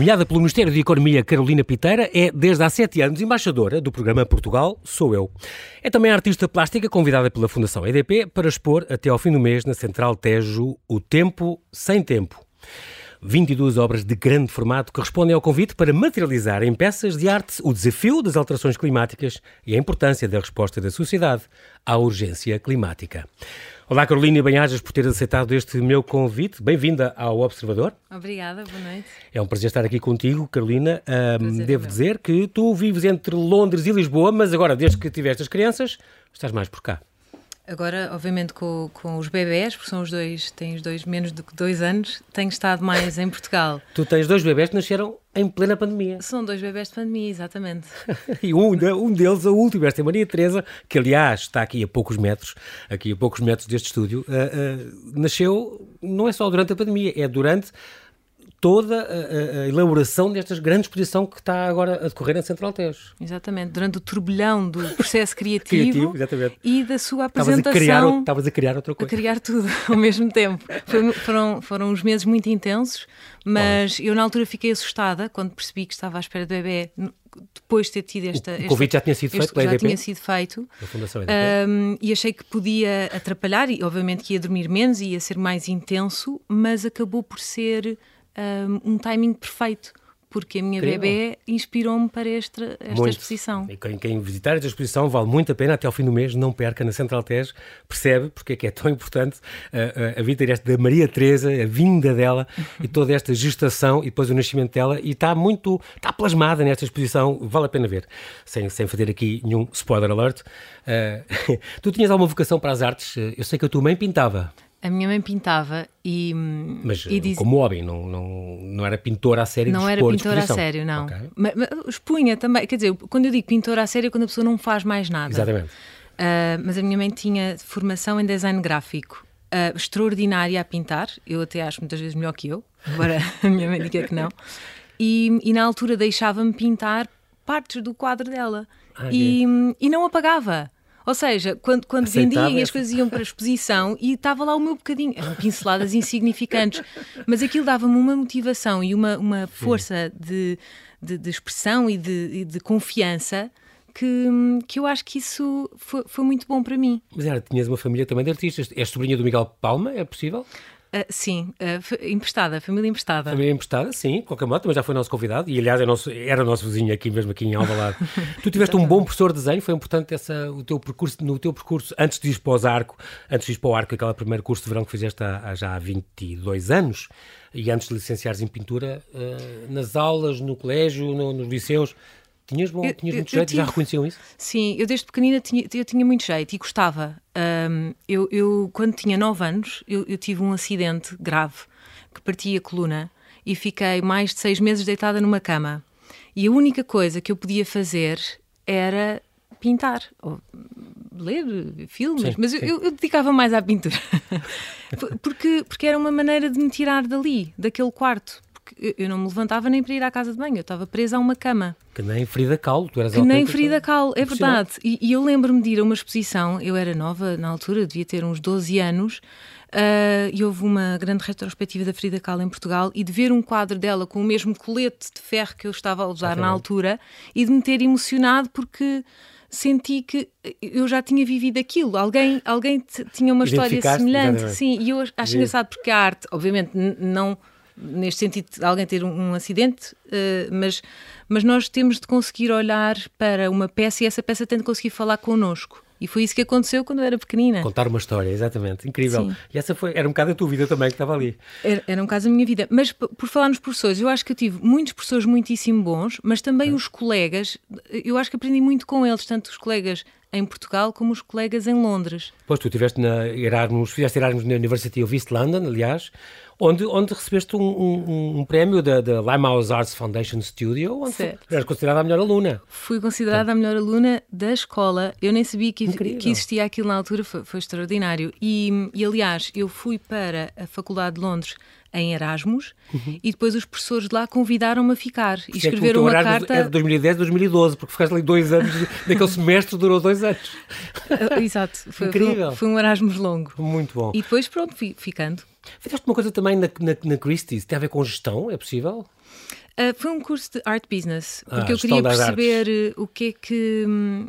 Nomeada pelo Ministério da Economia Carolina Piteira, é desde há sete anos embaixadora do programa Portugal Sou Eu. É também artista plástica convidada pela Fundação EDP para expor até ao fim do mês na Central Tejo O Tempo Sem Tempo. 22 obras de grande formato que respondem ao convite para materializar em peças de arte o desafio das alterações climáticas e a importância da resposta da sociedade à urgência climática. Olá, Carolina Banhajas, por ter aceitado este meu convite. Bem-vinda ao Observador. Obrigada, boa noite. É um prazer estar aqui contigo, Carolina. Um, devo dizer que tu vives entre Londres e Lisboa, mas agora, desde que tiveste as crianças, estás mais por cá. Agora, obviamente, com, com os bebés, porque são os dois, têm os dois menos do que dois anos, tenho estado mais em Portugal. tu tens dois bebés que nasceram em plena pandemia. São dois bebés de pandemia, exatamente. e um, um deles, a última, esta é Maria Teresa, que aliás está aqui a poucos metros, aqui a poucos metros deste estúdio, uh, uh, nasceu, não é só durante a pandemia, é durante toda a, a, elaboração desta grande exposição que está agora a decorrer na Central Tejo. Exatamente, durante o turbilhão do processo criativo, criativo e da sua apresentação. Estavas a, criar, outra coisa. A criar tudo ao mesmo tempo. Foi, foram, foram uns meses muito intensos, mas eu na altura fiquei assustada quando percebi que estava à espera do bebê depois de ter tido esta. O, convite já tinha sido feito pela Já tinha sido feito. Um, e achei que podia atrapalhar, e obviamente que ia dormir menos, ia ser mais intenso, mas acabou por ser um, um timing perfeito porque a minha Incrível. bebê inspirou-me para esta, esta exposição. E quem, quem, visitar esta exposição vale muito a pena, até ao fim do mês, não perca na Central Tejo, percebe porque é que é tão importante uh, uh, a vida desta, da Maria Teresa, a vinda dela e toda esta gestação e depois o nascimento dela e está muito, está plasmada nesta exposição, vale a pena ver, sem, sem fazer aqui nenhum spoiler alert. Uh, tu tinhas alguma vocação para as artes? Eu sei que a tua mãe pintava. A minha mãe pintava e. Mas e diz... como hobby, não, não, não era pintora a sério Não era pintora a sério, não. Okay. Mas, mas, expunha também, quer dizer, quando eu digo pintora a sério é quando a pessoa não faz mais nada. Exatamente. Uh, mas a minha mãe tinha formação em design gráfico, uh, extraordinária a pintar, eu até acho muitas vezes melhor que eu, embora a minha mãe diga que não. E, e na altura deixava-me pintar partes do quadro dela. Ah, e, e não apagava. Ou seja, quando, quando vendiam e as coisas iam para a exposição e estava lá o meu bocadinho, eram pinceladas insignificantes, mas aquilo dava-me uma motivação e uma, uma força de, de, de expressão e de, de confiança que, que eu acho que isso foi, foi, muito bom para mim. Mas era, tinhas uma família também de artistas. És sobrinha do Miguel Palma, é possível? Uh, sim, uh, emprestada, família emprestada. Família emprestada, sim, de qualquer modo, também já foi nosso convidado e, aliás, é nosso, era nosso vizinho aqui mesmo, aqui em Alvalade. tu tiveste um bom professor de desenho, foi importante essa, o teu percurso, no teu percurso, antes de ir para o arco, antes de ir para o arco, aquele primeiro curso de verão que fizeste há, há já há 22 anos, e antes de licenciares em pintura, uh, nas aulas, no colégio, no, nos liceus, Tinhas, bom, eu, tinhas muito eu, jeito? Eu já reconheciam isso? Sim, eu desde pequenina tinha, eu tinha muito jeito e gostava. Um, eu, eu, quando tinha 9 anos, eu, eu tive um acidente grave que partia a coluna e fiquei mais de seis meses deitada numa cama. E a única coisa que eu podia fazer era pintar, ou ler filmes, sim, mas sim. Eu, eu, dedicava mais à pintura. porque, porque era uma maneira de me tirar dali, daquele quarto eu não me levantava nem para ir à casa de banho, eu estava presa a uma cama. Que nem Frida Kahlo, tu eras Que nem Frida Kahlo, é verdade. E, e eu lembro-me de ir a uma exposição, eu era nova na altura, devia ter uns 12 anos, uh, e houve uma grande retrospectiva da Frida Kahlo em Portugal, e de ver um quadro dela com o mesmo colete de ferro que eu estava a usar na altura, e de me ter emocionado porque senti que eu já tinha vivido aquilo. Alguém, alguém tinha uma história semelhante. Sim, e eu acho engraçado porque a arte, obviamente, não neste sentido de alguém ter um, um acidente, uh, mas, mas nós temos de conseguir olhar para uma peça e essa peça tem de conseguir falar connosco. E foi isso que aconteceu quando eu era pequenina. Contar uma história, exatamente. Incrível. Sim. E essa foi, era um bocado a tua vida também que estava ali. Era, era um bocado a minha vida. Mas por falar nos professores, eu acho que eu tive muitos professores muitíssimo bons, mas também é. os colegas, eu acho que aprendi muito com eles, tanto os colegas em Portugal como os colegas em Londres. Pois tu estiveste na Erasmus, fizeste Erasmus na University of East London, aliás, onde, onde recebeste um, um, um prémio da, da, Limehouse Arts Foundation Studio, onde eras considerada a melhor aluna. Fui considerada a melhor aluna da escola. Eu nem sabia que, que existia aquilo na altura, foi, foi extraordinário. E, e, aliás, eu fui para a Faculdade de Londres em Erasmus uhum. e depois os professores de lá convidaram-me a ficar e é escreveram é uma carta. É de 2010, 2012, porque ficaste ali dois anos, daquele semestre durou dois anos. Exato, foi, Incrível. Foi, foi, um Erasmus longo. Muito bom. E depois, pronto, fui ficando. Fizeste uma coisa também na, na, na Christie's, tem a ver com gestão, é possível? Uh, foi um curso de art business, porque ah, eu queria perceber o que é que. Um,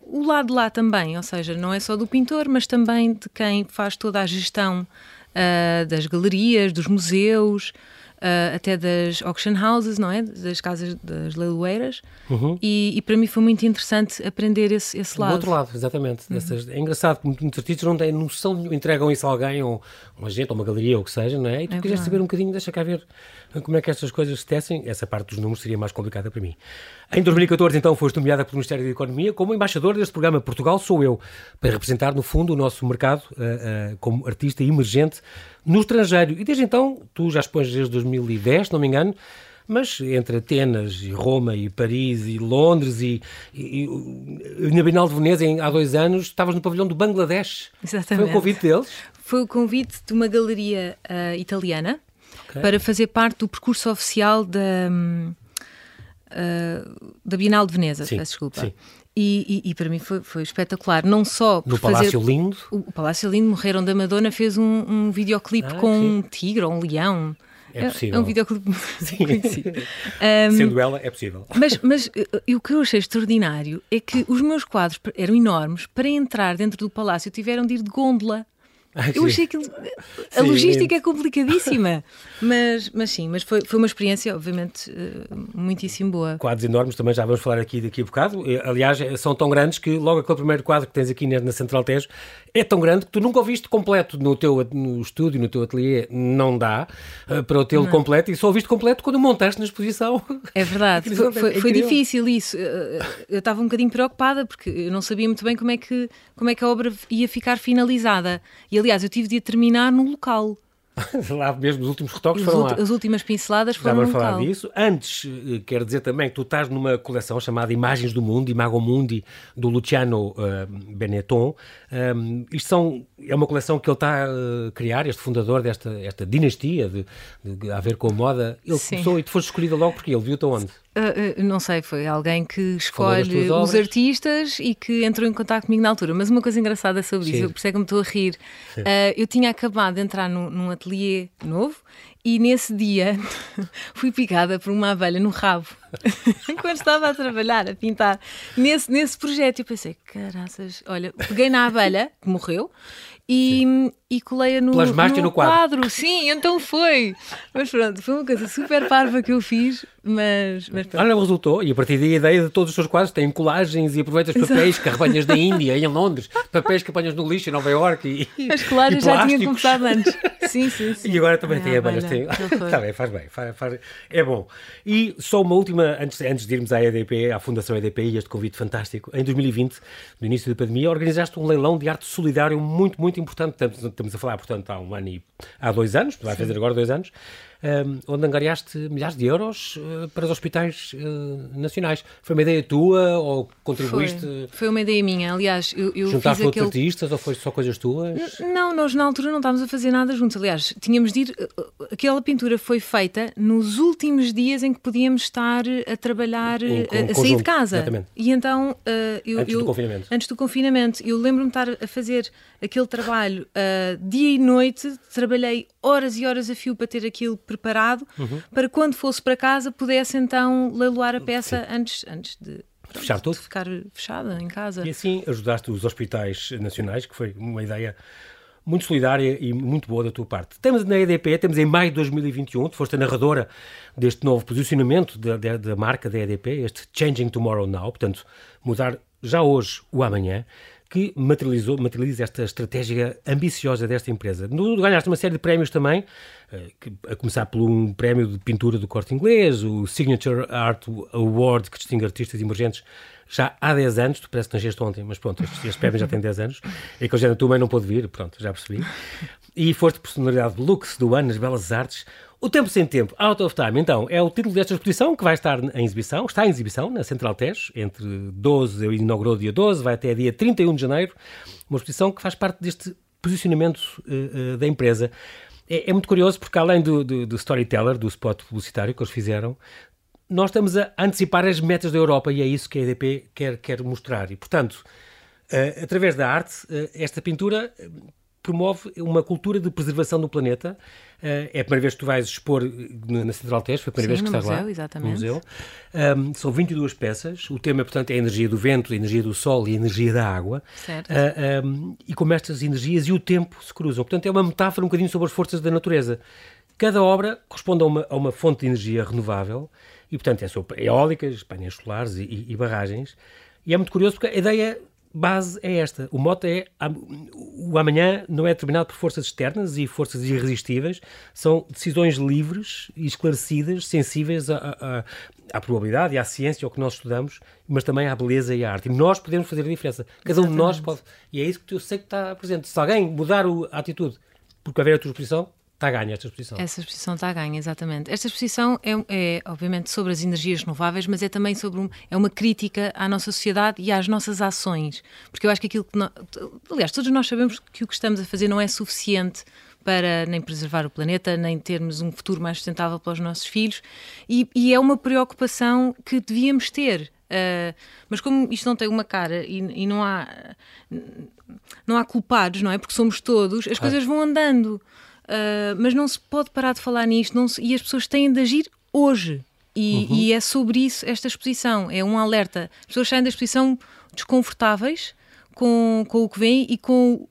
o lado lá também, ou seja, não é só do pintor, mas também de quem faz toda a gestão uh, das galerias, dos museus, uh, até das auction houses, não é? Das casas das leiloeiras. Uhum. E, e, para mim foi muito interessante aprender esse, esse lado. Do outro lado, exatamente. Uhum. Dessas, é engraçado que muitos artistas não têm noção, entregam isso a alguém, ou uma gente, ou uma galeria, ou o que seja, não é? E tu é queres saber um bocadinho, deixa cá ver como é que estas coisas se tecem. Essa parte dos números seria mais complicada para mim. Em 2014, então, foste nomeada pelo Ministério da Economia como embaixador deste programa Portugal Sou Eu, para representar, no fundo, o nosso mercado uh, uh, como artista emergente no estrangeiro. E desde então, tu já expões desde 2010, se não me engano, mas entre Atenas e Roma e Paris e Londres e, e, e na Bienal de Veneza há dois anos estavas no pavilhão do Bangladesh. Exatamente. Foi o convite deles? Foi o convite de uma galeria uh, italiana okay. para fazer parte do percurso oficial da, uh, da Bienal de Veneza, sim, peço desculpa. Sim. E, e, e, para mim foi, foi, espetacular, não só no Palácio Lindo. O, Palácio Lindo, Morreram da Madonna, fez um, um videoclipe ah, com sim. um tigre ou um leão. É possível. É um videoclipe conhecido. um, Sendo ela, é possível. Mas, mas eh, o que eu achei extraordinário é que os meus quadros eram enormes. Para entrar dentro do palácio tiveram de ir de gôndola. Eu achei que a logística é complicadíssima, mas, mas sim, mas foi, foi uma experiência, obviamente, eh, muitíssimo boa. Quadros enormes, também já vamos falar aqui daqui a bocado. Aliás, são tão grandes que logo aquele primeiro quadro que tens aqui na Central Tejo é tão grande que tu nunca o viste completo no teu no estúdio, no teu ateliê, não dá uh, para o tê-lo completo e só o viste completo quando o montaste na exposição. É verdade, foi, foi, foi difícil isso. Eh, eu estava um bocadinho preocupada porque eu não sabia muito bem como é que, como é que a obra ia ficar finalizada. E aliás, eu tive de terminar no local. lá mesmo, os últimos retoques foram lá. As últimas pinceladas foram vamos falar local. disso. Antes, eh, quero dizer também que tu estás numa coleção chamada Imagens do Mundo, Imago Mundi, do Luciano uh, Benetton. Um, isto são, é uma coleção que ele está a criar, este fundador desta esta dinastia de, de, a ver com a moda. Ele Sim. começou e tu foste escolhida logo porque ele viu-te onde? Uh, uh, não sei, foi alguém que escolhe os artistas e que entrou em contato comigo na altura. Mas uma coisa engraçada sobre Sim. isso, por isso é que me estou a rir. Uh, eu tinha acabado de entrar num, num ateliê novo e nesse dia fui picada por uma abelha no rabo. Quando estava a trabalhar, a pintar nesse, nesse projeto, eu pensei, caraças, olha, peguei na abelha, que morreu, e, e colei-a no, no, no, quadro. Sim, então foi. Mas pronto, foi uma coisa super parva que eu fiz, mas, mas pronto. Olha, resultou, e a partir daí a ideia de todos os seus quadros têm colagens e aproveitas papéis Exato. que arrebanhas da Índia em Londres, papéis que apanhas no lixo em Nova Iorque e As colagens já tinha começado antes. Sim, sim, sim. E agora também é, tem abelhas. Tem... Está bem, faz bem, faz, faz... é bom. E só uma última, antes, antes de irmos à EDP, à Fundação EDP e este convite fantástico, em 2020, no início da pandemia, organizaste um leilão de arte solidário muito, muito importante. Estamos, estamos a falar, portanto, há um ano e há dois anos, vai fazer agora dois anos, onde angariaste milhares de euros uh, para os hospitais uh, nacionais. Foi uma ideia tua ou contribuíste? Foi, foi uma ideia minha. Aliás, eu, eu Juntaste fiz outros aquele... artistas ou foi só coisas tuas? não, nós na altura não estávamos a fazer nada juntos. Aliás, tínhamos de ir. Eh, aquela pintura foi feita nos últimos dias em que podíamos estar a trabalhar, em, a, a sair de casa. Exatamente. E então. Eu, antes eu, do confinamento. Antes do confinamento. Eu lembro-me de estar a fazer aquele trabalho dia e noite. Trabalhei horas e horas a fio para ter aquilo preparado. Uhum para quando fosse para casa pudesse então leiloar a peça antes, antes de, pronto, Fechar tudo? ficar fechada em casa. E assim ajudaste os hospitais nacionais, que foi uma ideia muito solidária e muito boa da tua parte. Temos na EDP, temos em maio de 2021, tu foste a narradora deste novo posicionamento da, da, da marca da EDP, este Changing Tomorrow Now, portanto, mudar já hoje o amanhã que materializou, materializa esta estratégia ambiciosa desta empresa. Ganhaste uma série de prémios também, a começar por um prémio de pintura do corte inglês, o Signature Art Award, que distingue artistas emergentes já há 10 anos, tu parece que nasceste ontem, mas pronto, este, este prémio já tem 10 anos, e que a tua mãe não pôde vir, pronto, já percebi. E foste personalidade de Lux do ano nas Belas Artes, o Tempo Sem Tempo, Out of Time, então, é o título desta exposição que vai estar em exibição, está em exibição na Central Tejo, entre 12, eu inaugurou dia 12, vai até dia 31 de janeiro, uma exposição que faz parte deste posicionamento uh, uh, da empresa. É, é, muito curioso porque, além do, do, do, storyteller, do spot publicitário que eles fizeram, nós estamos a antecipar as metas da Europa e é isso que a EDP quer, quer mostrar. E, portanto, uh, através da arte, esta pintura promove uma cultura de preservação do planeta. Uh, é a primeira vez que tu vais expor na Central Teste, foi a primeira Sim, vez que estás museu, lá. Exatamente. No museu. Um, são 22 peças. O tema, portanto, é a energia do vento, a energia do sol e a energia da água. Certo. Uh, um, e como estas energias e o tempo se cruzam. Portanto, é uma metáfora um bocadinho sobre as forças da natureza. Cada obra corresponde a uma, a uma fonte de energia renovável e, portanto, é sobre eólicas, painéis solares e, e, e barragens. E é muito curioso porque a ideia base é esta. O mote é o amanhã não é determinado por forças externas e forças irresistíveis, são decisões livres e esclarecidas, sensíveis à, à, à probabilidade e à ciência, ao que nós estudamos, mas também à beleza e à arte. E nós podemos fazer a diferença. Cada um de nós pode. E é isso que eu sei que está presente. Se alguém mudar a atitude porque haver a tua exposição, Está a ganha esta exposição. Essa exposição está a ganha, exatamente. Esta exposição é, é, obviamente, sobre as energias renováveis, mas é também sobre um, é uma crítica à nossa sociedade e às nossas ações. Porque eu acho que aquilo que. Nós, aliás, todos nós sabemos que o que estamos a fazer não é suficiente para nem preservar o planeta, nem termos um futuro mais sustentável para os nossos filhos, e, e é uma preocupação que devíamos ter. Uh, mas como isto não tem uma cara e, e, não há não há culpados, não é? Porque somos todos, as coisas vão andando. Uh, mas não se pode parar de falar nisto se, e as pessoas têm de agir hoje. E, uhum. e, é sobre isso esta exposição. É um alerta. As pessoas saem da exposição desconfortáveis com, com o que vem e com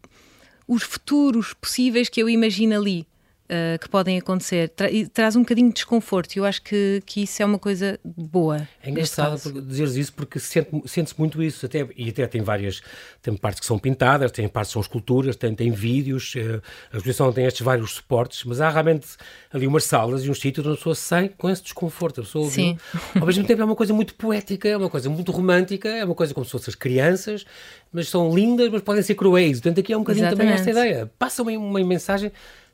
os futuros possíveis que eu imagino ali uh, que podem acontecer. Tra traz um bocadinho de desconforto e eu acho que, que isso é uma coisa boa. É engraçado dizeres isso porque sente-se sente muito isso. Até, e até tem várias. Tem partes que são pintadas, tem partes que são esculturas, tem, tem vídeos. Uh, a exposição tem estes vários suportes, mas há realmente ali umas salas e uns sítios onde a pessoa sai com esse desconforto. A pessoa Sim. Ao mesmo tempo é uma coisa muito poética, é uma coisa muito romântica, é uma coisa como se fossem as crianças, mas são lindas, mas podem ser cruéis. Portanto, aqui é um bocadinho Exatamente. também esta ideia. Passa uma, uma mensagem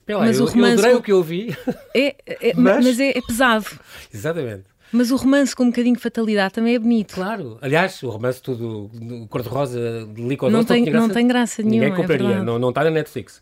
Lá, mas eu, o romance. Eu adorei o que eu ouvi. É, é mas... mas é, é pesado. Exatamente. Mas o romance com um bocadinho de fatalidade também é bonito. Claro. Aliás, o romance todo cor-de-rosa, de licor não, tem, não tem graça nenhuma. Ninguém compraria, é não, não está na Netflix.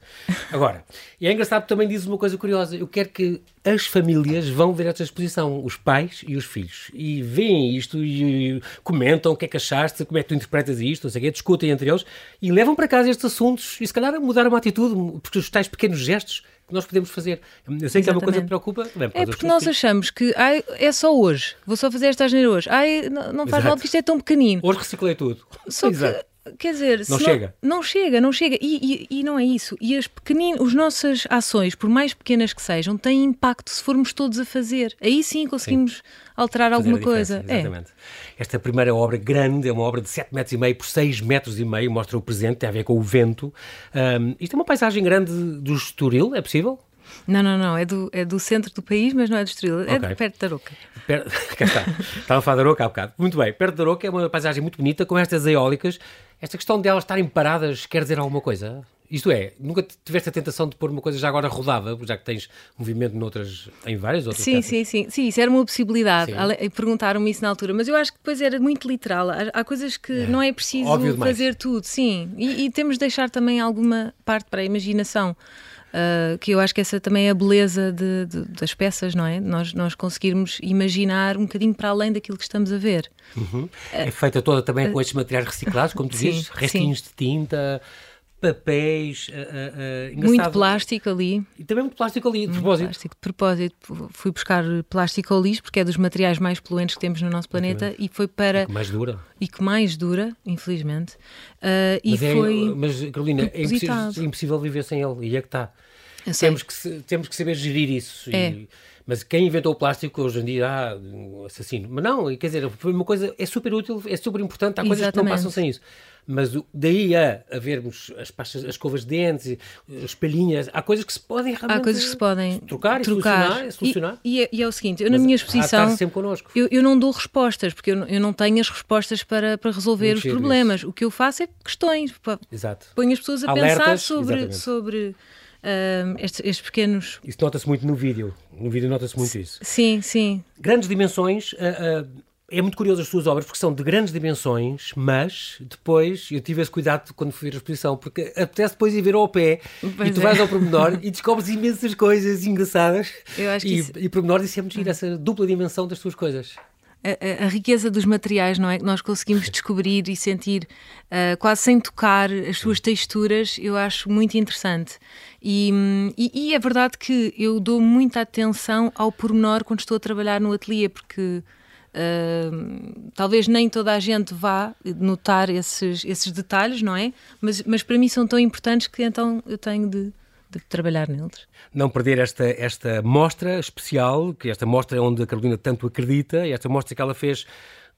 Agora, e é engraçado também diz uma coisa curiosa. Eu quero que as famílias vão ver esta exposição, os pais e os filhos, e veem isto e, e comentam o que é que achaste, como é que tu interpretas isto, não sei o quê, discutem entre eles e levam para casa estes assuntos e se calhar mudar uma atitude, porque os tais pequenos gestos que nós podemos fazer. Eu sei que é uma coisa que preocupa. Bem, é porque nós achamos que ai, é só hoje, vou só fazer esta asneira hoje. Ai, não, não faz Exato. mal porque isto é tão pequenino. Hoje reciclei tudo. Só Exato. Que, quer dizer, não chega. Não, não, chega, não chega. E, e, e, não é isso. E as pequeninas, as nossas ações, por mais pequenas que sejam, têm impacto se formos todos a fazer. Aí sim conseguimos sim. alterar fazer alguma coisa. É. Exatamente. É. Esta primeira obra grande é uma obra de 7 metros e meio por 6 metros e meio, mostra o presente, tem a ver com o vento. Um, isto é uma paisagem grande do Estoril, é possível? Não, não, não. É do, é do centro do país, mas não é do Estoril. É perto da Aroca. Per... Cá está. Estava a falar da Aroca há bocado. Muito bem. Perto da Aroca é uma paisagem muito bonita, com estas eólicas. Esta questão de elas estarem paradas quer dizer alguma coisa? Isto é, nunca tiveste a tentação de pôr uma coisa já agora rodada, já que tens movimento noutras, em várias outras Sim, sim, sim. Sim, isso era uma possibilidade. Perguntaram-me isso na altura, mas eu acho que depois era muito literal. Há, coisas que é. não é preciso fazer tudo, sim. E, e temos de deixar também alguma parte para a imaginação. Uh, que eu acho que essa também é a beleza de, de, das peças, não é? Nós, nós conseguirmos imaginar um bocadinho para além daquilo que estamos a ver. Uhum. Uh, é feita toda também uh, com estes materiais reciclados, como tu dizes, restinhos sim. de tinta, papéis. Uh, uh, muito plástico ali. E também muito plástico ali, de propósito. Plástico. De propósito, fui buscar plástico ao lixo, porque é dos materiais mais poluentes que temos no nosso planeta, e foi para. E que mais dura. E que mais dura, infelizmente. Uh, mas, e é, foi mas, Carolina, é impossível, é impossível, viver sem ele, e é que está. Temos que, temos que saber gerir isso. É. E, mas quem inventou o plástico hoje em dia, ah, assassino. Mas não, quer dizer, foi uma coisa, é super útil, é super importante, há coisas Exatamente. que não passam sem isso. Mas daí a, a vermos as pastas, as escovas de dentes, as palhinhas, há coisas que se podem realmente Há coisas que se podem trocar, trocar. e solucionar. solucionar. E, e, é, e, é, o seguinte, eu Mas na minha exposição eu, eu, não dou respostas, porque eu, eu não tenho as respostas para, para resolver Muito os problemas. Isso. O que eu faço é questões. Exato. Ponho as pessoas a Alertas, pensar sobre, sobre uh, estes, estes, pequenos. Isso nota-se muito no vídeo. No vídeo nota-se muito isso. Sim, sim. Grandes dimensões. Uh, é muito curioso as suas obras porque são de grandes dimensões, mas depois eu tive esse cuidado quando fui ver a exposição, porque apetece depois ir ver ao pé pois e tu é. vais ao pormenor e descobres imensas coisas engraçadas. Eu acho que e, isso... e pormenor, isso é essa dupla dimensão das tuas coisas. A, a, riqueza dos materiais, não é? Que nós conseguimos descobrir e sentir uh, quase sem tocar as suas texturas, eu acho muito interessante. E, e, e, é verdade que eu dou muita atenção ao pormenor quando estou a trabalhar no ateliê, porque uh, talvez nem toda a gente vá notar esses, esses detalhes, não é? Mas, mas para mim são tão importantes que então eu tenho de de trabalhar neles. Não perder esta, esta mostra especial, que esta mostra é onde a Carolina tanto acredita, esta mostra que ela fez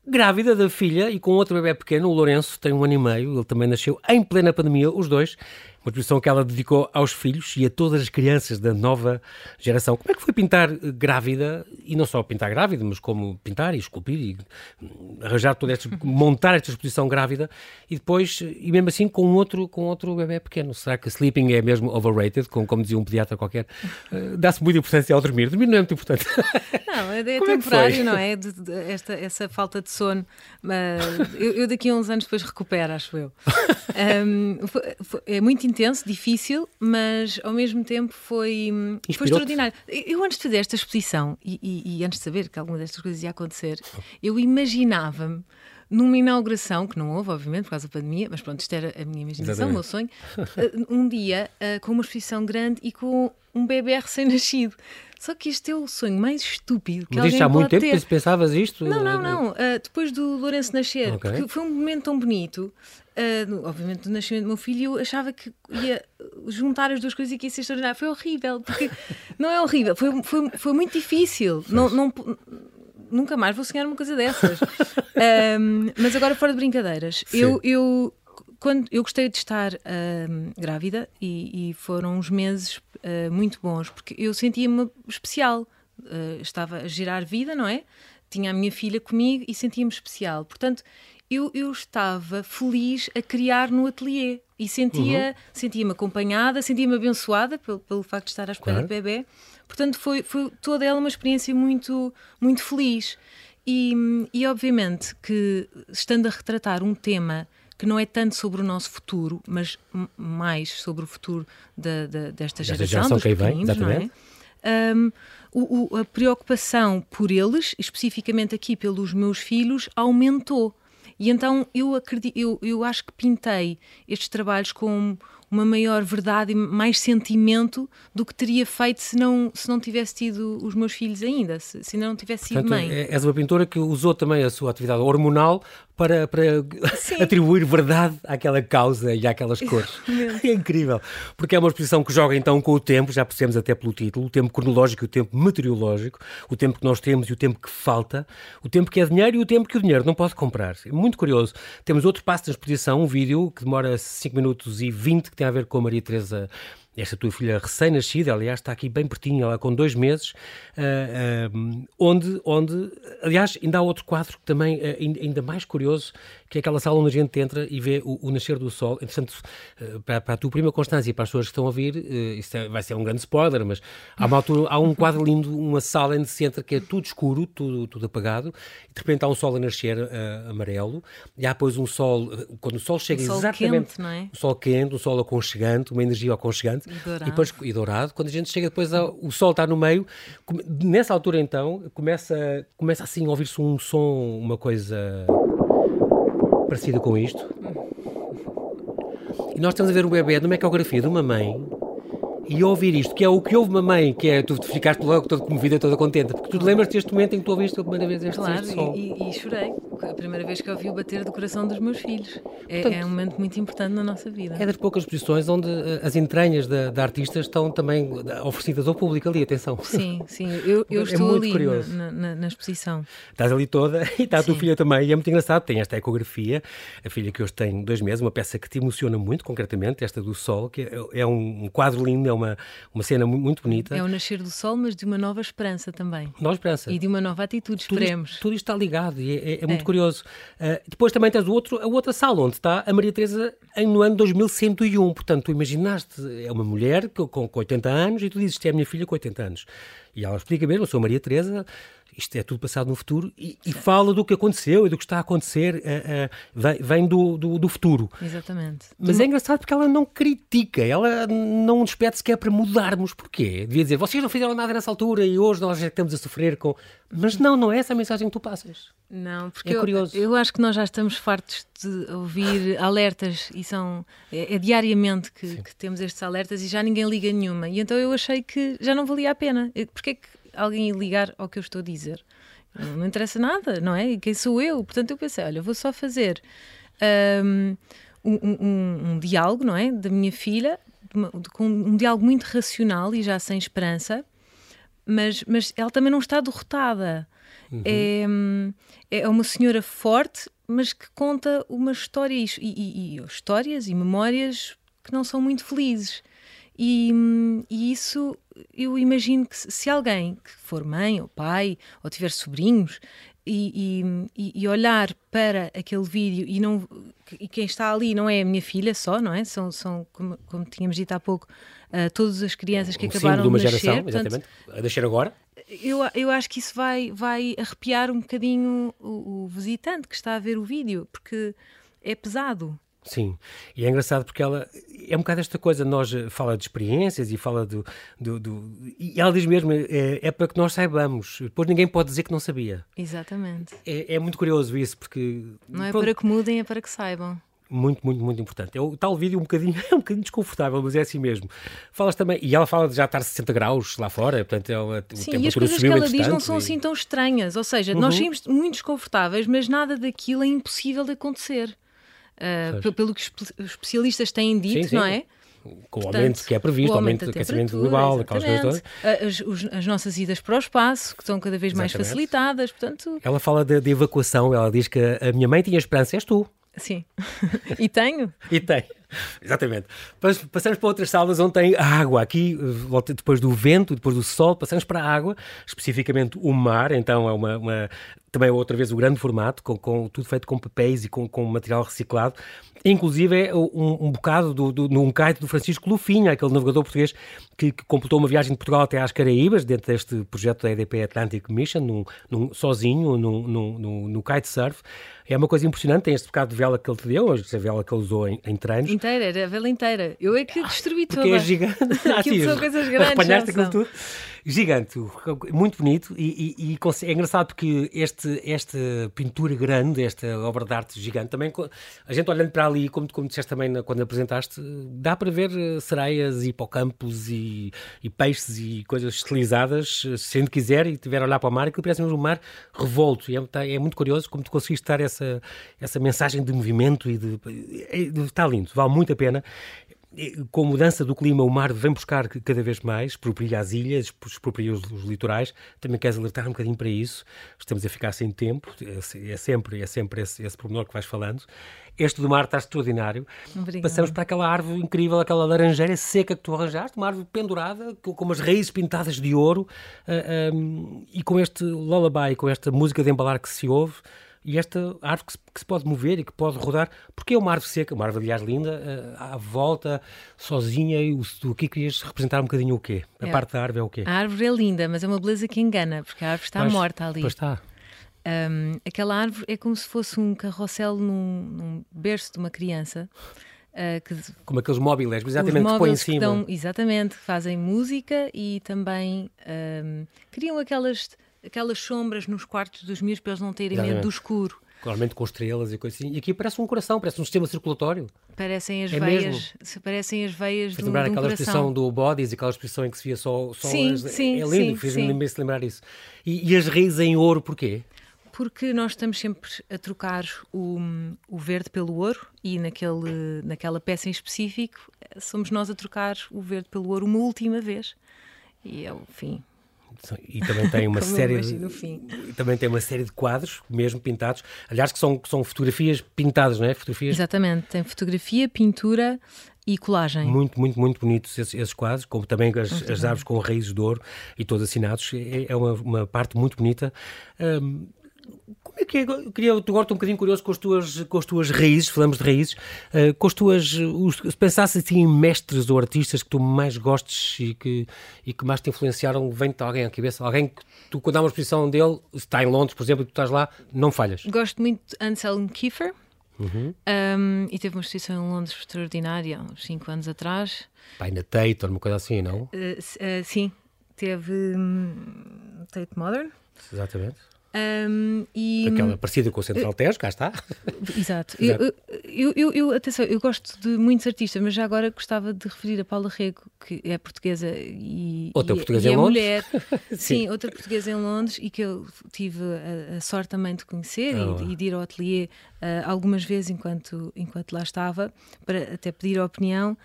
grávida da filha e com outro bebê pequeno, o Lourenço, tem um ano e meio, ele também nasceu em plena pandemia, os dois, uma exposição que ela dedicou aos filhos e a todas as crianças da nova geração. Como é que foi pintar eh, grávida, e não só pintar grávida, mas como pintar e esculpir e hum, arranjar toda esta, montar esta exposição grávida e depois, e mesmo assim com outro, com outro bebê pequeno. Será que sleeping é mesmo overrated, como, como dizia um pediatra qualquer? Uh, Dá-se muita importância ao dormir. Dormir não é muito importante. Não, é, é temporário, é não é? De, de, esta, essa falta de sono. Mas eu, eu, daqui a uns anos depois recupero, acho eu. Um, foi, foi, é muito intenso, difícil, mas ao mesmo tempo foi, foi extraordinário. Eu, antes de fazer esta exposição e, e, e, antes de saber que alguma destas coisas ia acontecer, eu imaginava-me numa inauguração, que não houve, obviamente, por causa da pandemia, mas pronto, isto era a minha imaginação, o meu sonho, eh, um dia uh, com uma exposição grande e com um bebê recém-nascido. Só que este é o sonho mais estúpido que Mas alguém há muito tempo ter. pensavas isto? Não, não, não. Uh, depois do Lourenço nascer, okay. porque foi um momento tão bonito. Uh, obviamente, do nascimento do meu filho, eu achava que ia juntar as duas coisas e que ia ser extraordinário. Foi horrível, porque não é horrível, foi, foi, foi muito difícil. Não, não, nunca mais vou sonhar uma coisa dessas. um, mas agora, fora de brincadeiras, eu, eu, quando, eu gostei de estar grávida e, e, foram uns meses uh, muito bons, porque eu sentia-me especial. Uh, estava a gerar vida, não é? Tinha a minha filha comigo e sentia-me especial. Portanto, eu, eu, estava feliz a criar no ateliê e sentia, uhum. sentia-me acompanhada, sentia-me abençoada pelo, pelo facto de estar à espera claro. de bebê. Portanto, foi, foi toda ela uma experiência muito, muito feliz. E, e obviamente que, estando a retratar um tema que não é tanto sobre o nosso futuro, mas mais sobre o futuro da, da, desta geração, geração dos que vem, exatamente. É? Um, o, o, a preocupação por eles, especificamente aqui pelos meus filhos, aumentou. E então eu, acredito, eu, eu acho que pintei estes trabalhos com uma maior verdade e mais sentimento do que teria feito se não, se não tivesse tido os meus filhos ainda, se, se ainda não tivesse sido Portanto, mãe. É, és uma pintora que usou também a sua atividade hormonal para, para atribuir verdade àquela causa e àquelas cores. é incrível, porque é uma exposição que joga então com o tempo, já percebemos até pelo título, o tempo cronológico e o tempo meteorológico, o tempo que nós temos e o tempo que falta, o tempo que é dinheiro e o tempo que o dinheiro não pode comprar. É muito curioso. Temos outro passo da exposição, um vídeo que demora 5 minutos e 20, que tem a ver com a Maria Teresa esta tua filha recém-nascida, aliás, está aqui bem pertinho, ela com dois meses, uh, uh, onde, onde, aliás, ainda há outro quadro também uh, ainda mais curioso, que é aquela sala onde a gente entra e vê o, o nascer do sol. Entretanto, para, para, a tua prima Constância e para as pessoas que estão a ouvir, isso é, vai ser um grande spoiler, mas há, uma altura, há um quadro lindo, uma sala onde se entra que é tudo escuro, tudo, tudo apagado, e de repente há um sol a nascer amarelo, e há depois um sol, quando o sol chega um sol exatamente, quente, não é? um sol quente, um sol aconchegante, uma energia aconchegante, e dourado. E, depois, e dourado. Quando a gente chega depois, ao, o sol está no meio. Nessa altura, então, começa, começa assim a ouvir-se um som, uma coisa parecida com isto. E nós estamos a ver um bebê numa ecografia de uma mãe e ouvir isto, que é o que houve uma mãe, que é tu ficaste logo toda comovida, toda contente, porque tu te lembras deste momento em que tu ouviste a primeira vez este, claro, este sol. E, e, chorei, a primeira vez que ouvi o bater do coração dos meus filhos. É, Portanto, é um momento muito importante na nossa vida. É das poucas posições onde eh, as entranhas da, da artista estão também oferecidas ao público ali, atenção. Sim, sim, eu, eu é estou ali na, na, na, exposição. Estás ali toda e está a tua filha também, e é muito engraçado, tem esta ecografia, a filha que hoje tem dois meses, uma peça que te emociona muito, concretamente, esta do sol, que é, é um quadro lindo, é uma, uma cena muito bonita. É o nascer do sol, mas de uma nova esperança também. Nova esperança. E de uma nova atitude, esperemos. Tudo isto, tudo isto está ligado e é, é, é muito é. Curioso. Uh, depois também tens o outro, a outra sala, onde está a Maria Teresa no ano 2101. Portanto, tu imaginaste, é uma mulher com, com 80 anos e tu dizes é a minha filha com 80 anos. E ela explica mesmo, eu sou Maria Teresa, isto é tudo passado no futuro e, e fala do que aconteceu e do que está a acontecer, uh, uh, vem, vem do, do, do, futuro. Exatamente. Mas é engraçado porque ela não critica, ela não nos pede sequer para mudarmos. Porquê? Devia dizer, vocês não fizeram nada nessa altura e hoje nós já estamos a sofrer com. Mas não, não é essa a mensagem que tu passas. Não, porque é curioso. Eu, eu acho que nós já estamos fartos de ouvir alertas e são. É, é diariamente que, que, temos estes alertas e já ninguém liga nenhuma. E então eu achei que já não valia a pena. Porque é que alguém ir ligar ao que eu estou a dizer? Não interessa nada, não é? Quem sou eu? Portanto, eu pensei, olha, vou só fazer um, um, um, um diálogo, não é? Da minha filha, com um diálogo muito racional e já sem esperança, mas, mas ela também não está derrotada. Uhum. É, é uma senhora forte, mas que conta uma história e, e, e histórias e memórias que não são muito felizes. E, e, isso eu imagino que se alguém que for mãe ou pai ou tiver sobrinhos e, e, e, olhar para aquele vídeo e não e quem está ali não é a minha filha só, não é? São, são como, como tínhamos dito há pouco, uh, todas as crianças que um acabaram de, uma nascer. Geração, portanto, exatamente. A nascer agora. Eu, eu acho que isso vai, vai arrepiar um bocadinho o, o visitante que está a ver o vídeo, porque é pesado. Sim, e é engraçado porque ela é um bocado esta coisa, nós eh, fala de experiências e fala do, do, do e ela diz mesmo, é, é, para que nós saibamos, depois ninguém pode dizer que não sabia. Exatamente. É, é muito curioso isso, porque... Não é pronto, para que mudem, é para que saibam. Muito, muito, muito importante. É o tal vídeo um bocadinho, é um bocadinho desconfortável, mas é assim mesmo. Falas também, e ela fala de já estar 60 graus lá fora, portanto, ela, Sim, e as coisas que ela diz não são e... assim tão estranhas, ou seja, uhum. nós saímos muito desconfortáveis, mas nada daquilo é impossível de acontecer uh, pelo que os especialistas têm dito, sim, sim. não é? com o aumento que é previsto, o aumento, do aquecimento global, aquelas coisas todas. As, as, nossas idas para o espaço, que estão cada vez mais Exatamente. facilitadas, portanto... Ela fala de, de, evacuação, ela diz que a minha mãe tinha esperança, és tu. Sim, e tenho. e tem, exatamente. Passamos para outras salas onde tem água. Aqui, depois do vento, depois do sol, passamos para a água, especificamente o mar. Então é uma, uma também outra vez o grande formato, com, com, tudo feito com papéis e com, com material reciclado. Inclusive é um, um bocado do, do, num kite do Francisco Lufinha, aquele navegador português que, que, completou uma viagem de Portugal até às Caraíbas, dentro deste projeto da EDP Atlantic Mission, num, num, sozinho, num, no, no kitesurf. É uma coisa impressionante, tem este bocado de vela que ele te deu, a vela que ele usou em, em treinos. Inteira, era a vela inteira. Eu é que destruí toda. Porque é gigante. ah, sim, são coisas grandes. Apanhaste aquilo tudo. Gigante, muito bonito e, e, e, é engraçado porque este, esta pintura grande, esta obra de arte gigante, também a gente olhando para ali, como, como disseste também quando apresentaste, dá para ver eh, sereias, hipocampos e, e peixes e coisas estilizadas, eh, se a gente quiser e tiver a olhar para o mar, aquilo parece mesmo um mar revolto. E é, tá, é, muito curioso como tu conseguiste dar essa, essa mensagem de movimento e de, está lindo, vale muito a pena com a mudança do clima, o mar vem buscar cada vez mais, expropria as ilhas, expropria os, os, litorais. Também queres alertar um bocadinho para isso? Estamos a ficar sem tempo, é, é sempre, é sempre esse, esse pormenor que vais falando. Este do mar está extraordinário. Obrigada. Passamos para aquela árvore incrível, aquela laranjeira seca que tu arranjaste, uma árvore pendurada, com, com umas raízes pintadas de ouro, uh, ah, um, e com este lullaby, com esta música de embalar que se ouve e esta árvore que se, que se, pode mover e que pode rodar, porque é uma árvore seca, uma árvore, aliás, linda, uh, à volta, sozinha, e o, tu aqui querias representar um bocadinho o quê? A é. parte da árvore é o quê? A árvore é linda, mas é uma beleza que engana, porque a árvore está pois, morta ali. Pois está. Um, aquela árvore é como se fosse um carrossel num, num berço de uma criança. Uh, que, como aqueles móveis, exatamente, que põem em cima. Dão, exatamente, fazem música e também um, criam aquelas aquelas sombras nos quartos dos miúdos para eles não terem Exatamente. medo do escuro. Claramente com estrelas e coisas assim. E aqui parece um coração, parece um sistema circulatório. Parecem as é veias, mesmo. parecem as veias do, lembrar de um aquela coração. expressão do Bodies, aquela expressão em que se via só, só sim, as, sim, é lindo, fez-me imenso lembrar isso. E, e, as raízes em ouro, porquê? Porque nós estamos sempre a trocar o, o verde pelo ouro e naquele, naquela peça em específico somos nós a trocar o verde pelo ouro uma última vez. E é o fim, e também tem uma série de, também tem uma série de quadros mesmo pintados. Aliás que são, que são fotografias pintadas não é? Fotografias. Exatamente. Tem fotografia pintura e colagem. Muito muito muito bonitos esses, esses quadros como também as, as, árvores com raízes de ouro e todos assinados. É, é uma, uma parte muito bonita. Um, É é? Eu queria, tu agora estou um bocadinho curioso com as tuas, com as tuas raízes, falamos de raízes, uh, com as tuas, os, se pensasse assim em mestres ou artistas que tu mais gostes e que, e que mais te influenciaram, vem-te alguém à cabeça, alguém que tu, quando há uma exposição dele, está em Londres, por exemplo, e tu estás lá, não falhas. Gosto muito de Anselm Kiefer. Uhum. Um, e teve uma exposição em Londres extraordinária, uns 5 anos atrás. Pai na Tate, ou uma coisa assim, não? Uh, uh, sim, teve um, Tate Modern. Exatamente. Um, e... Aquela parecida com o Central Tejo, cá está. Exato. Exato. Eu, eu, eu, atenção, eu gosto de muitos artistas, mas já agora gostava de referir a Paula Rego, que é portuguesa e, outra e, portuguesa e em é Londres. mulher. Sim. Sim. outra portuguesa em Londres e que eu tive a, a sorte também de conhecer oh. e, e, de ir ao ateliê uh, algumas vezes enquanto, enquanto lá estava, para até pedir a opinião.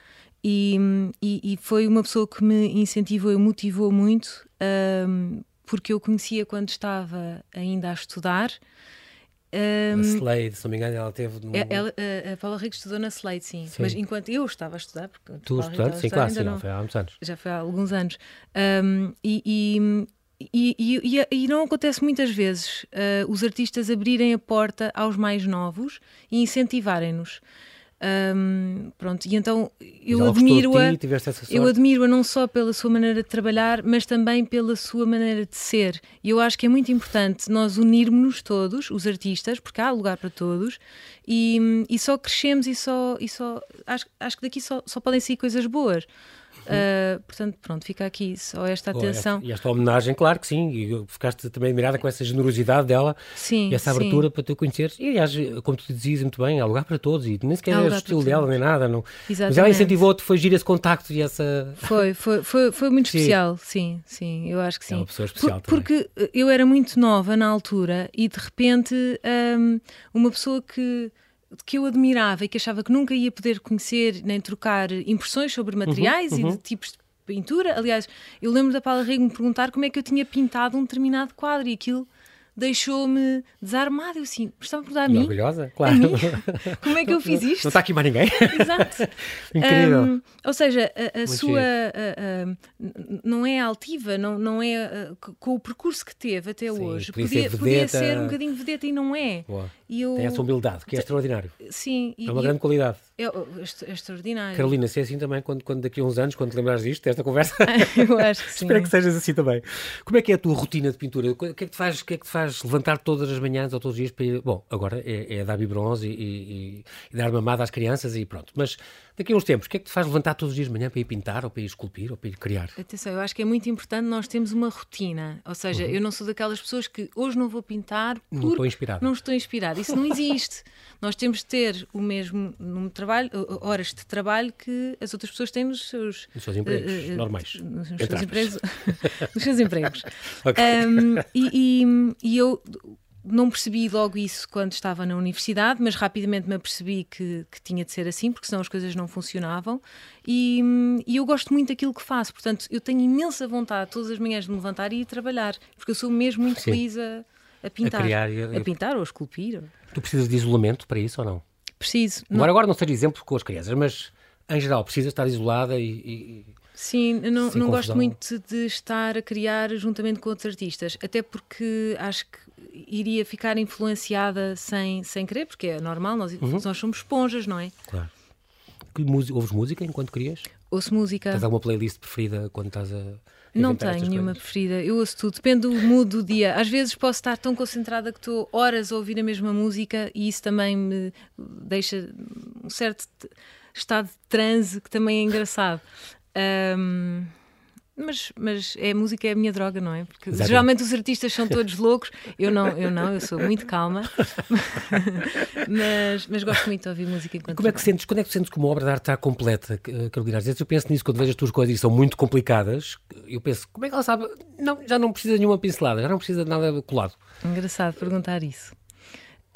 E, e, e, foi uma pessoa que me incentivou e motivou muito um, porque eu conhecia quando estava ainda a estudar. Um, a Slade, se não me engano, ela teve. No... Ela, a, a Paula Rico estudou na Slade, sim. sim. Mas enquanto eu estava a estudar, porque tu estudante, sim, claro, sim, não, foi há muitos anos. Já foi há alguns anos. Um, e, e, e, e, não acontece muitas vezes uh, os artistas abrirem a porta aos mais novos e incentivarem-nos. Um, pronto, e então eu admiro-a, eu admiro-a não só pela sua maneira de trabalhar, mas também pela sua maneira de ser. E eu acho que é muito importante nós unirmos-nos todos, os artistas, porque há lugar para todos, e, e só crescemos e só, e só acho, acho que daqui só, só podem sair coisas boas. Uh, portanto, pronto, fica aqui só esta atenção. e esta homenagem, claro que sim, e ficaste também admirada com essa generosidade dela sim, e essa abertura sim. para tu conheceres. E aliás, como tu dizias muito bem, há lugar para todos e nem sequer é o estilo dela nem nada. Não. Mas ela incentivou-te, foi giro esse contacto e essa. Foi, foi, foi, foi muito sim. especial, sim, sim, eu acho que sim. É uma pessoa especial Por, Porque eu era muito nova na altura e de repente um, uma pessoa que que eu admirava e que achava que nunca ia poder conhecer nem trocar impressões sobre uhum, materiais uhum, uhum. e de tipos de pintura. Aliás, eu lembro da Paula Rego me perguntar como é que eu tinha pintado um determinado quadro e aquilo deixou-me desarmada. Eu assim, estava por dar a mim. Orgulhosa, claro. Como é que eu fiz isto? Não está aqui mais ninguém. Exato. Incrível. Um, ou seja, a, a sua. A, a, não é altiva, não, não é. com o percurso que teve até Sim, hoje. Podia, podia, podia, ser um bocadinho vedeta e não é. E eu... Tem essa humildade, que é extraordinário. Sim. é uma grande qualidade. É, extraordinário. Carolina, se é assim também, quando, quando daqui a uns anos, quando te lembrares disto, desta conversa, eu acho que sim. espero que sejas assim também. Como é que é a tua rotina de pintura? O que é que te faz, que é que te faz levantar todas as manhãs ou todos os dias para ir? Bom, agora é, é dar biberons e, e, e, dar mamada às crianças e pronto. Mas daqui a uns tempos, o que é que te faz levantar todos os dias de manhã para ir pintar ou para ir esculpir ou para ir criar? Atenção, eu acho que é muito importante nós termos uma rotina. Ou seja, uhum. eu não sou daquelas pessoas que hoje não vou pintar porque não estou inspirado. Não estou inspirado. Isso não existe. nós temos de ter o mesmo no trabalho, horas de trabalho que as outras pessoas têm nos seus, nos seus empregos uh, normais. Nos, seus empregos, nos seus empregos. okay. um, e, e, e eu não percebi logo isso quando estava na universidade, mas rapidamente me apercebi que, que tinha de ser assim, porque senão as coisas não funcionavam. E, e, eu gosto muito daquilo que faço, portanto, eu tenho imensa vontade todas as manhãs de me levantar e ir trabalhar, porque eu sou mesmo muito Sim. feliz a, a pintar. A, criar, a pintar ou a esculpir. Tu precisas de isolamento para isso ou não? Preciso. Agora, não... agora não seja exemplo com as crianças, mas em geral precisas estar isolada e. e Sim, eu não, não gosto muito de estar a criar juntamente com outros artistas, até porque acho que iria ficar influenciada sem, sem querer, porque é normal, nós, uhum. nós somos esponjas, não é? Claro. Que música, ouves música enquanto crias? Ouço música. Tens alguma playlist preferida quando estás a. Não tenho nenhuma coisas? preferida, eu ouço tudo, depende do mood do dia. Às vezes posso estar tão concentrada que estou horas a ouvir a mesma música e isso também me deixa um certo estado de transe que também é engraçado. Um, mas, mas é, a música é a minha droga, não é? Porque Exatamente. geralmente os artistas são todos loucos, eu não, eu não, eu sou muito calma, mas, mas gosto muito de ouvir música enquanto. Como é que sentes, quando é que sentes que uma obra de arte está completa, eh, Carolina? Às vezes eu penso nisso quando vejo as tuas coisas e são muito complicadas, eu penso, como é que ela sabe? Não, já não precisa de nenhuma pincelada, já não precisa de nada colado. Engraçado perguntar isso.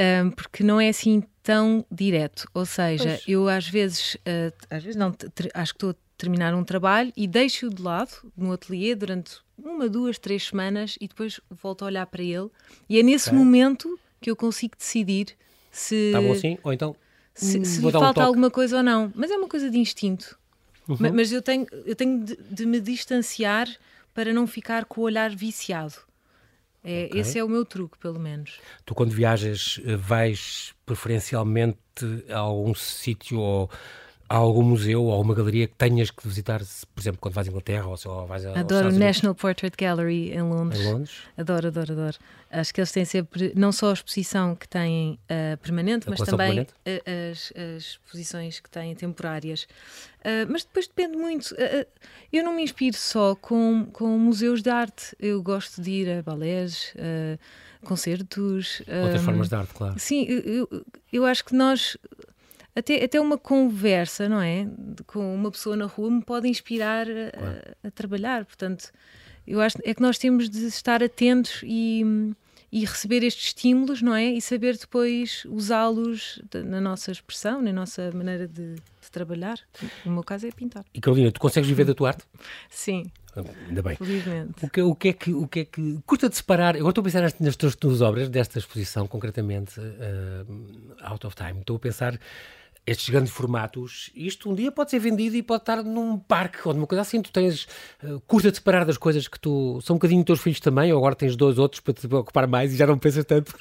Um, porque não é assim tão direto, ou seja, pois. eu às vezes, uh, às vezes não, acho que estou terminar um trabalho e deixo-o de lado no ateliê durante uma, duas, três semanas e depois volto a olhar para ele. E é nesse okay. momento que eu consigo decidir se. Está bom assim? Ou então. Se, se lhe falta um alguma coisa ou não. Mas é uma coisa de instinto. Uhum. Mas eu tenho, eu tenho de, de me distanciar para não ficar com o olhar viciado. É, okay. Esse é o meu truque, pelo menos. Tu, quando viajas, vais preferencialmente a algum sítio ou Há algum museu ou alguma galeria que tenhas que visitar, por exemplo, quando vais à Inglaterra ou, ou vais a Adoro o National Portrait Gallery em Londres. Em Londres? Adoro, adoro, adoro. Acho que eles têm sempre, não só a exposição que têm uh, permanente, a mas também permanente? As, as, exposições que têm temporárias. Uh, mas depois depende muito. Uh, eu não me inspiro só com, com museus de arte. Eu gosto de ir a balés, concertos. Outras formas de arte, claro. Sim, eu, eu acho que nós até, até uma conversa, não é? Com uma pessoa na rua me pode inspirar a, claro. a, a trabalhar. Portanto, eu acho é que nós temos de estar atentos e, e receber estes estímulos, não é? E saber depois usá-los na nossa expressão, na nossa maneira de, de, trabalhar. No meu caso é pintar. E Carolina, tu consegues viver da tua arte? Sim. Ainda bem. Felizmente. O que, o que é que, o que, é que custa de separar? Agora estou a pensar nas, nas tuas, tuas obras, desta exposição, concretamente, uh, Out of Time. Estou a pensar estes grandes formatos, isto um dia pode ser vendido e pode estar num parque ou numa coisa assim. Tu tens uh, curta de separar das coisas que tu. São um bocadinho teus filhos também, ou agora tens dois outros para te ocupar mais e já não pensas tanto.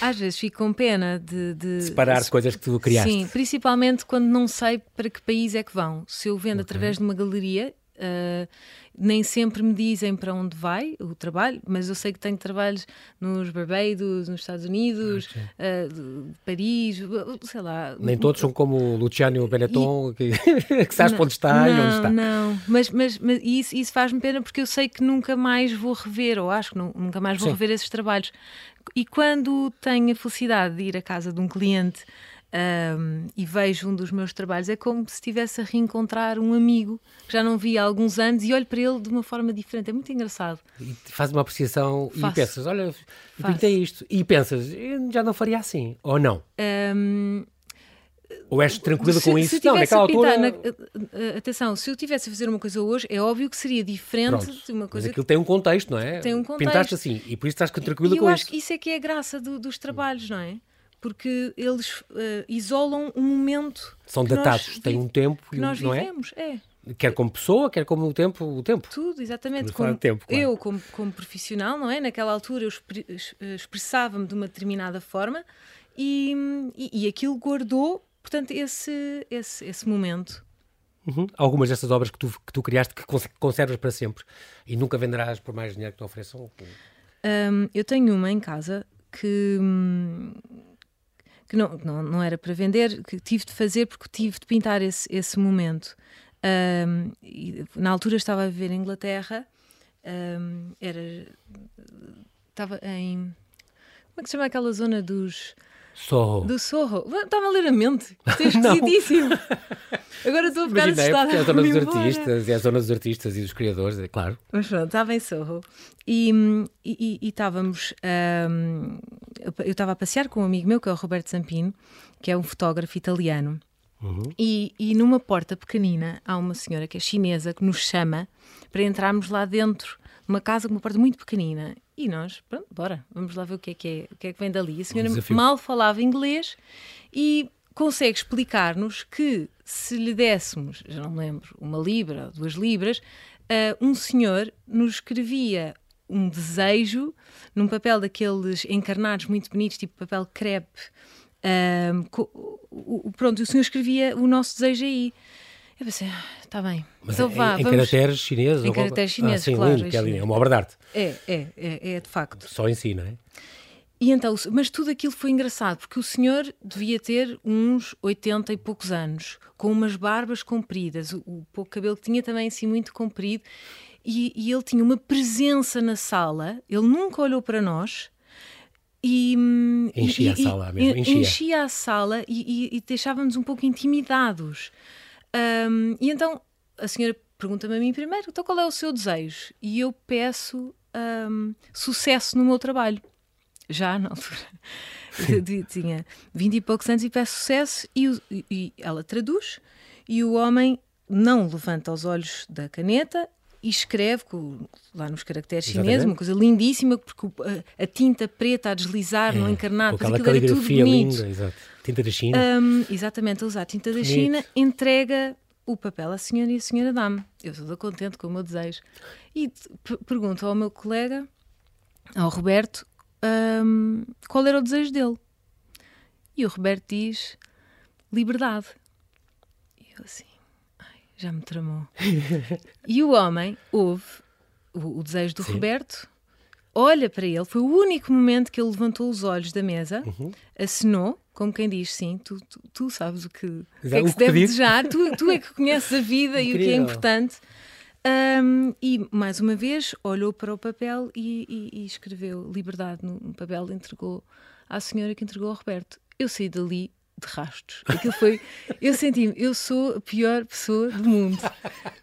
Às vezes fico com pena de, de separar de, coisas que tu criaste. Sim, principalmente quando não sei para que país é que vão. Se eu vendo okay. através de uma galeria, Uh, nem sempre me dizem para onde vai o trabalho, mas eu sei que tenho trabalhos nos Barbados, nos Estados Unidos, uh, Paris, sei lá. Nem todos são como o Luciano Benetton, e... que, que sabes onde está não, e onde está. Não, mas, mas, mas isso, isso faz-me pena porque eu sei que nunca mais vou rever, ou acho que não, nunca mais vou Sim. rever esses trabalhos. E quando tenho a felicidade de ir à casa de um cliente um, e vejo um dos meus trabalhos, é como se estivesse a reencontrar um amigo que já não vi há alguns anos e olho para ele de uma forma diferente. É muito engraçado. E faz uma apreciação Faço. e pensas: olha, eu pintei isto. E pensas, já não faria assim, ou não? Um, ou és tranquila com isso? não, naquela altura. Na, atenção, se eu tivesse a fazer uma coisa hoje, é óbvio que seria diferente Pronto, de uma coisa. Mas aquilo que... tem um contexto, não é? Tem um contexto. Pintaste assim e por isso estás tranquila e com isso. Eu acho que isso é que é a graça do, dos trabalhos, não é? Porque eles uh, isolam um momento. São datados, têm um tempo que nós não é? vivemos, é? é? Quer como pessoa, quer como o tempo. O tempo. Tudo, exatamente. Como, tempo, claro. Eu, como, como profissional, não é? Naquela altura eu eh, expressava-me de uma determinada forma e, e, e, aquilo guardou, portanto, esse, esse, esse momento. Uhum. Algumas dessas obras que tu, que tu criaste que conservas para sempre e nunca venderás por mais dinheiro que te ofereçam? Um, eu tenho uma em casa que. Hum, que não, não, não era para vender, que tive de fazer porque tive de pintar esse, esse momento. Um, na altura estava a viver em Inglaterra, um, era, estava em. Como é que se chama aquela zona dos. Sorro. Do Sorro. Está-me a ler a mente. Isto é esquisitíssimo. Agora estou a ficar Imaginei, assustada. É a zona dos artistas, é a zona dos artistas e dos criadores, é claro. Mas pronto, estava em Sorro. E, e, e estávamos. Um, eu estava a passear com um amigo meu, que é o Roberto Zampino, que é um fotógrafo italiano. Uhum. E, e numa porta pequenina há uma senhora que é chinesa que nos chama para entrarmos lá dentro, numa casa com uma porta muito pequenina. E nós, pronto, bora, vamos lá ver o que é que, é, o que, é que vem dali. A senhora um mal falava inglês e consegue explicar-nos que se lhe dessemos, já não me lembro, uma libra, duas libras, uh, um senhor nos escrevia um desejo num papel daqueles encarnados muito bonitos, tipo papel crepe. Um, o, o, pronto, o senhor escrevia o nosso desejo aí. Eu pensei, está ah, bem. Mas então, é, vá, em, vamos... caracteres chineses? Em caracteres chineses, ah, sim, claro. Lindo, é, lindo, é uma obra de arte. É, é, é, é de facto. Só ensina, é? E então, mas tudo aquilo foi engraçado, porque o senhor devia ter uns 80 e poucos anos, com umas barbas compridas, o, o pouco cabelo que tinha também assim muito comprido, e, e, ele tinha uma presença na sala, ele nunca olhou para nós. E, enchia e, a sala mesmo, enchia. enchia a sala e, e deixava-nos um pouco intimidados. Um, e então a senhora pergunta-me a mim primeiro: então qual é o seu desejo? E eu peço um, sucesso no meu trabalho. Já na altura. tinha 20 e poucos anos e peço sucesso, e, e ela traduz, e o homem não levanta os olhos da caneta e escreve com, lá nos caracteres chineses, uma coisa lindíssima, porque a, a tinta preta a deslizar é, no encarnado, com aquela caligrafia linda, exato. Tinta da China. Um, exatamente, a usar tinta da Bonito. China, entrega o papel à senhora e a senhora dá-me. Eu estou contente com o meu desejo. E pergunto ao meu colega ao Roberto um, qual era o desejo dele. E o Roberto diz liberdade. E eu assim, ai, já me tramou. e o homem ouve o, o desejo do Sim. Roberto, olha para ele, foi o único momento que ele levantou os olhos da mesa, uhum. assinou, como quem diz, sim, tu, tu, tu sabes o que, o que é que se deve desejar, tu, tu é que conheces a vida e o que é importante. Um, e mais uma vez olhou para o papel e, e, e escreveu liberdade no, no papel, entregou à senhora que entregou ao Roberto. Eu saí dali de rastos. Aquilo foi. Eu senti-me, eu sou a pior pessoa do mundo.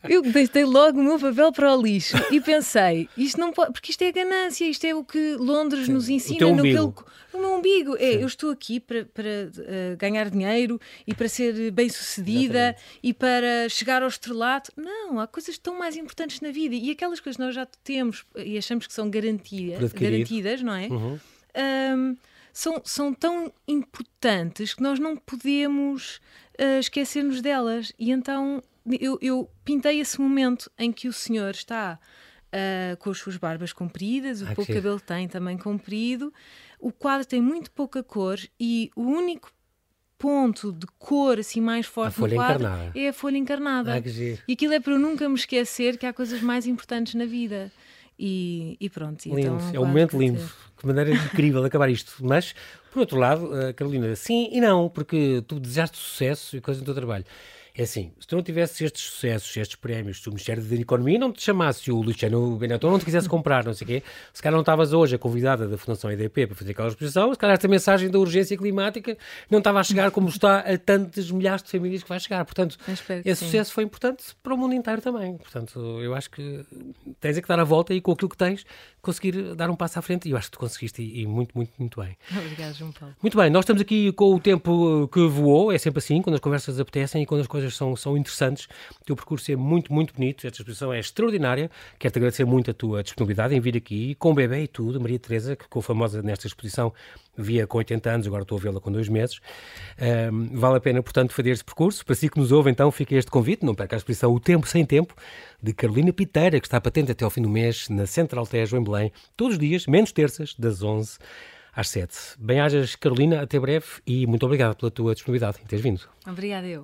Eu deitei logo o meu papel para o lixo e pensei, isto não pode, porque isto é ganância, isto é o que Londres Sim, nos ensina no, meu, no meu umbigo. É, eu estou aqui para, para uh, ganhar dinheiro e para ser bem sucedida e para chegar ao estrelato. Não, há coisas tão mais importantes na vida e aquelas coisas que nós já temos e achamos que são garantidas, garantidas não é? Uhum. Um, são, são tão importantes que nós não podemos uh, esquecer-nos delas. E então eu, eu, pintei esse momento em que o senhor está uh, com as suas barbas compridas, o ah, pouco cabelo tem também comprido, o quadro tem muito pouca cor e o único ponto de cor assim mais forte no quadro encarnada. é a folha encarnada. Ah, e aquilo é para eu nunca me esquecer que há coisas mais importantes na vida. E, e pronto. Lindo, então, é um momento lindo. Que maneira incrível acabar isto. Mas, por outro lado, Carolina, sim e não, porque tu desejaste sucesso e coisas no teu trabalho. É assim, se tu não tivesses estes sucessos, estes prémios, se o Ministério da Economia não te chamasse o Luciano Benetton, não te quisesse comprar, não sei o quê, se calhar não estavas hoje a convidada da Fundação EDP para fazer aquela exposição, se calhar esta mensagem da urgência climática não estava a chegar como está a tantas milhares de famílias que vai chegar. Portanto, esse sim. sucesso foi importante para o mundo inteiro também. Portanto, eu acho que tens é que dar a volta e com aquilo que tens conseguir dar um passo à frente e eu acho que tu conseguiste e, muito, muito, muito bem. Obrigada, João Paulo. Muito bem, nós estamos aqui com o tempo que voou, é sempre assim, quando as conversas apetecem e quando as coisas coisas são, são interessantes. O teu percurso é muito, muito bonito. Esta exposição é extraordinária. Quero-te agradecer muito a tua disponibilidade em vir aqui, com o bebê e tudo. Maria Teresa, que ficou famosa nesta exposição, via com 80 anos, agora estou a vê-la com dois meses. Um, vale a pena, portanto, fazer este percurso. Para si que nos ouve, então, fica este convite. Não perca a exposição O Tempo Sem Tempo, de Carolina Piteira, que está patente até ao fim do mês, na Central Tejo, em Belém, todos os dias, menos terças, das 11 às 7. Bem-ajas, Carolina, até breve e muito obrigado pela tua disponibilidade em teres vindo. Obrigada, eu.